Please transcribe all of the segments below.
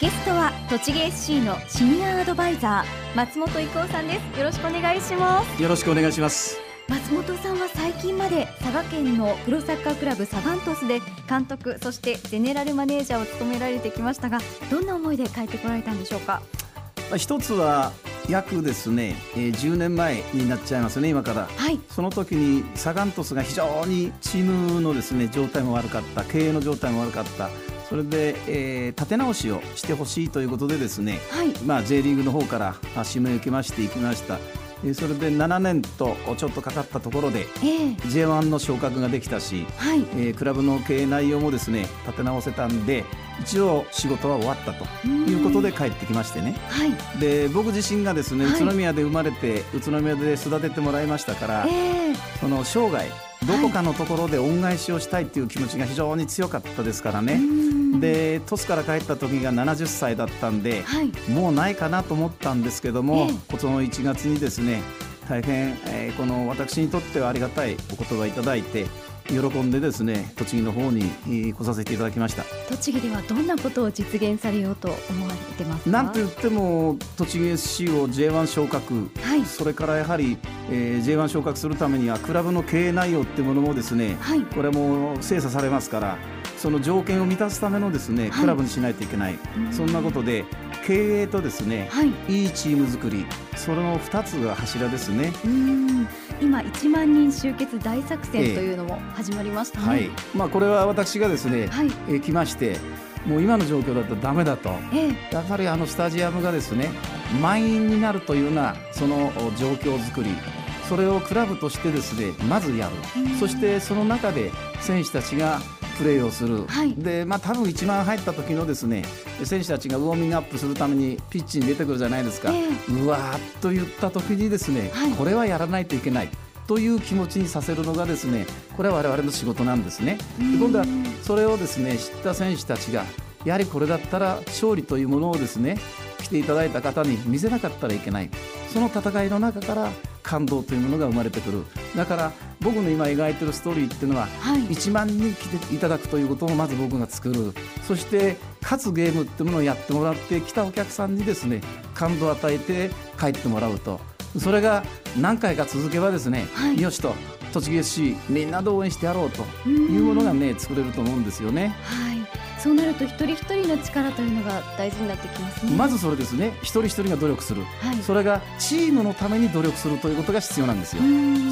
ゲストは栃木 SC のシニアアドバイザー松本郁夫さんです。よろしくお願いします。よろしくお願いします。松本さんは最近まで佐賀県のプロサッカークラブサガン鳥栖で監督そしてゼネラルマネージャーを務められてきましたがどんな思いで帰ってこられたんでしょうか？一つは約ですね、えー、10年前になっちゃいますね今から、はい、その時にサガン鳥栖が非常にチームのですね状態も悪かった経営の状態も悪かったそれで、えー、立て直しをしてほしいということでですね、はい、まあ、J リーグの方から指名を受けましていきました。それで7年とちょっとかかったところで、えー、J1 の昇格ができたし、はい、えー、クラブの経営内容もですね立て直せたんで一応仕事は終わったということで帰ってきましてね、はい、で僕自身がですね、宇都宮で生まれて宇都宮で育ててもらいましたから、えー、その生涯どこかのところで恩返しをしたいという気持ちが非常に強かったですからね。で鳥栖から帰った時が70歳だったんで、はい、もうないかなと思ったんですけども、えこの1月にですね大変、えー、この私にとってはありがたいお言葉いただいて喜んでですね栃木の方に来させていただきました。栃木ではどんなことを実現されようと思われてますなんと言っても栃木 SC を J1 昇格、はい、それからやはり、えー、J1 昇格するためにはクラブの経営内容っていうものもですね、はい、これも精査されますからその条件を満たすためのですね、クラブにしないといけない、そんなことで経営とですね、はい、いいチーム作り。その2つが柱ですね。今1万人集結大作戦というのも始まりましたね、はい。まあ、これは私がですね、はい、え来ましてもう今の状況だとだめだと、ええ、やっぱりあのスタジアムがですね満員になるというようなその状況作り。それをクラブとしてですねまずやる、そしてその中で選手たちがプレーをする、はい、でまあ多分1番入った時のですね選手たちがウォーミングアップするためにピッチに出てくるじゃないですか、えー、うわーっと言った時にですね、はい、これはやらないといけない。という気持ちにさせるのがですねこれは我々の仕事なんですね。で今度はそれをですね知った選手たちがやはりこれだったら勝利というものをですね来ていただいた方に見せなかったらいけない。その戦いの中から感動というものが生まれてくる。だから僕の今描いてるストーリーっていうのは、はい、1万人来ていただくということをまず僕が作る。そして勝つゲームっていうものをやってもらって来たお客さんにですね感動を与えて帰ってもらうと。それが何回か続けばですね、はい、よしと栃木 SC みんなで応援してやろうというものがね作れると思うんですよね。はいそうなると一人一人の力というのが大事になってきますね。まずそれですね。一人一人が努力する、はい、それがチームのために努力するということが必要なんですよ。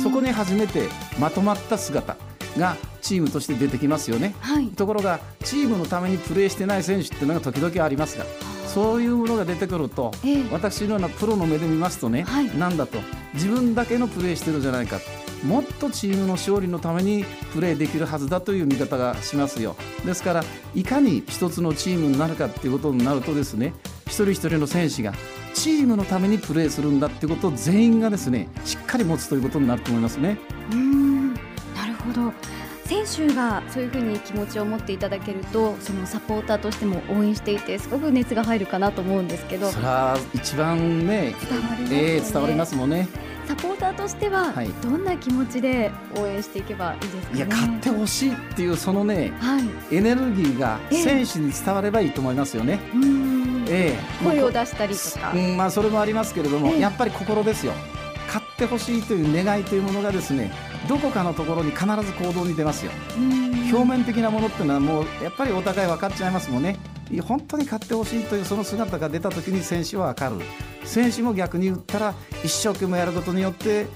そこに初めてまとまった姿がチームとして出てきますよね、はい、ところがチームのためにプレーしてない選手っていうのが時々ありますがそういうものが出てくると、ええ、私のようなプロの目で見ますとね、はい、なんだと。自分だけのプレーしてるじゃないかもっとチームの勝利のためにプレーできるはずだという見方がしますよですからいかに一つのチームになるかっていうことになるとですね一人一人の選手がチームのためにプレーするんだっていうことを全員がですねしっかり持つということになると思いますね。うんなるほど選手がそういうふうに気持ちを持っていただけるとそのサポーターとしても応援していてすごく熱が入るかなと思うんですけどそれは一番ね伝わります、ねえー、伝わりますもんね。サポーターとしては、どんな気持ちで応援していけばいいですか、ね、いや勝ってほしいっていうそのね、はい、エネルギーが選手に伝わればいいと思いますよね。ええ、声を出したりとか、うんまあ、それもありますけれども、やっぱり心ですよ。勝ってほしいという願いというものがですねどこかのところに必ず行動に出ますよ。表面的なものっていうのはもうやっぱりお互い分かっちゃいますもんね。本当に勝ってほしいというその姿が出た時に選手は分かる選手も逆に言ったら一生懸命やることによって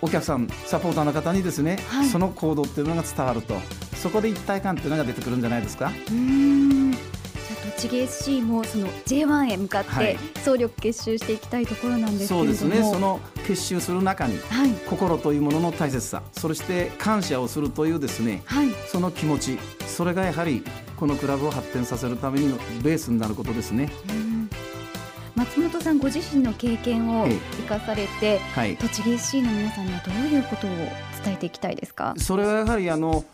お客さんサポーターの方にですね、はい、その行動っていうのが伝わると。そこで一体感っていうのが出てくるんじゃないですか。栃木 SC もその J1 へ向かって総力結集していきたいところなんですけれども、そうですね。その結集する中に、はい、心というものの大切さそして感謝をするというですね、はい、その気持ちそれがやはりこのクラブを発展させるためのベースになることですね。松本さんご自身の経験を生かされて、はい、栃木 SC の皆さんにはどういうことを伝えていきたいですか？それはやはりあの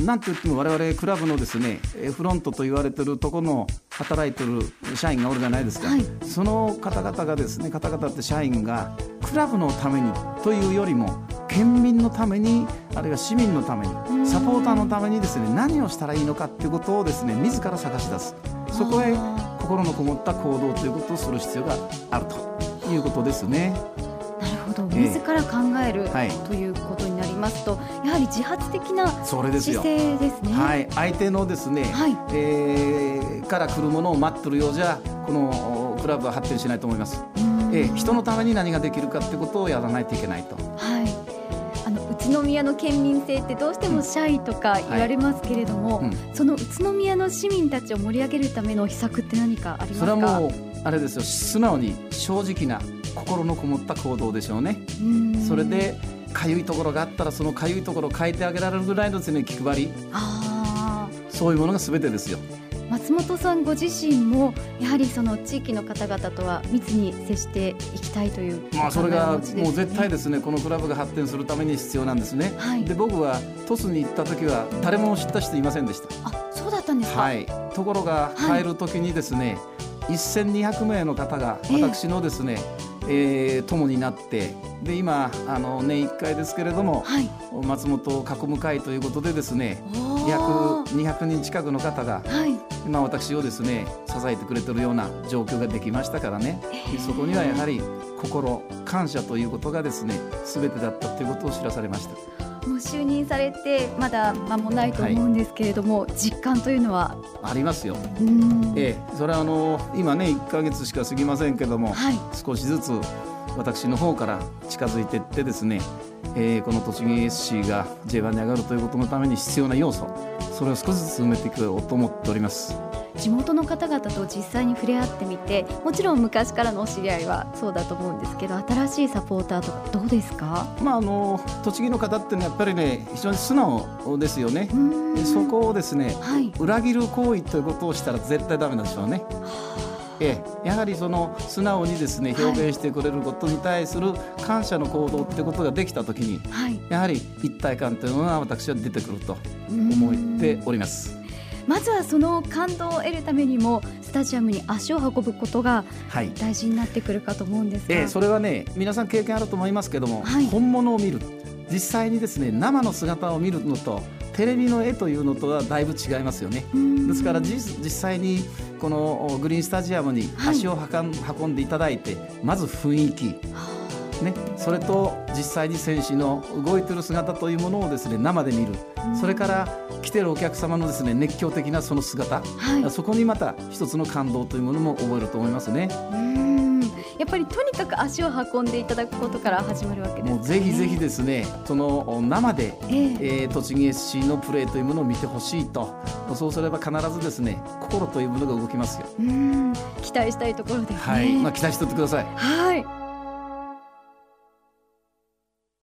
なんといっても我々クラブのですねフロントと言われてるところの働いてる社員がおるじゃないですか、はい、その方々がですね方々って社員がクラブのためにというよりも県民のためにあるいは市民のためにサポーターのためにですね何をしたらいいのかっていうことをですね自ら探し出す。そこへ心のこもった行動ということをする必要があるということですね。なるほど。自ら考える、はい、ということになりますとやはり自発的な姿勢ですね。はい、相手のですね、はい、えー、から来るものを待ってるようじゃこのクラブは発展しないと思います。えー、人のために何ができるかってことをやらないといけないと。はい。宇都宮の県民性ってどうしてもシャイとか言われますけれども、はい。うん、その宇都宮の市民たちを盛り上げるための秘策って何かありますか？それはもうあれですよ。素直に正直な心のこもった行動でしょうね。うそれでかゆいところがあったらそのかゆいところを変えてあげられるぐらいのですね気配り。そういうものがすべてですよ。松本さんご自身もやはりその地域の方々とは密に接していきたいという、まあそれがもう絶対ですねこのクラブが発展するために必要なんですね。はい、で僕は鳥栖に行った時は誰も知った人いませんでした。あそうだったんですか？はい。ところが帰る時にですね、はい、1200名の方が私のですね、ええー、友になってで今あの年1回ですけれども、はい、松本を囲む会ということでですね約200人近くの方が、はい、今私をですね支えてくれてるような状況ができましたからね、えー、そこにはやはり心感謝ということがですね全てだったということを知らされました。もう就任されてまだ間もないと思うんですけれども、はい、実感というのは？ありますよ。ええ、それはあの今ね1か月しか過ぎませんけども、はい、少しずつ私の方から近づいていってですね、えー、この栃木 SC が J1 に上がるということのために必要な要素それを少しずつ埋めていこうと思っております。地元の方々と実際に触れ合ってみてもちろん昔からのお知り合いはそうだと思うんですけど新しいサポーターとかどうですか、まあ、あの栃木の方ってのはやっぱりね非常に素直ですよね。そこをですね、はい、裏切る行為ということをしたら絶対ダメなんでしょうね。ええ、やはりその素直にですね表現してくれることに対する感謝の行動ってことができたときに、はい、やはり一体感というのが私は出てくると思っております。まずはその感動を得るためにもスタジアムに足を運ぶことが大事になってくるかと思うんですが、はい、えそれはね皆さん経験あると思いますけども、はい、本物を見る。実際にですね生の姿を見るのとテレビの絵というのとはだいぶ違いますよね。ですから実際にこのグリーンスタジアムに足を運んでいただいて、まず雰囲気。ね、それと実際に選手の動いてる姿というものをですね生で見る、それから来てるお客様のですね熱狂的なその姿、はい、そこにまた一つの感動というものも覚えると思いますね。やっぱりとにかく足を運んでいただくことから始まるわけです、ね、ぜひぜひですねその生で、えー、えー、栃木 SC のプレーというものを見てほしいと。そうすれば必ずですね心というものが動きますよ。うん。期待したいところですね。はい。まあ期待しておいてください。はい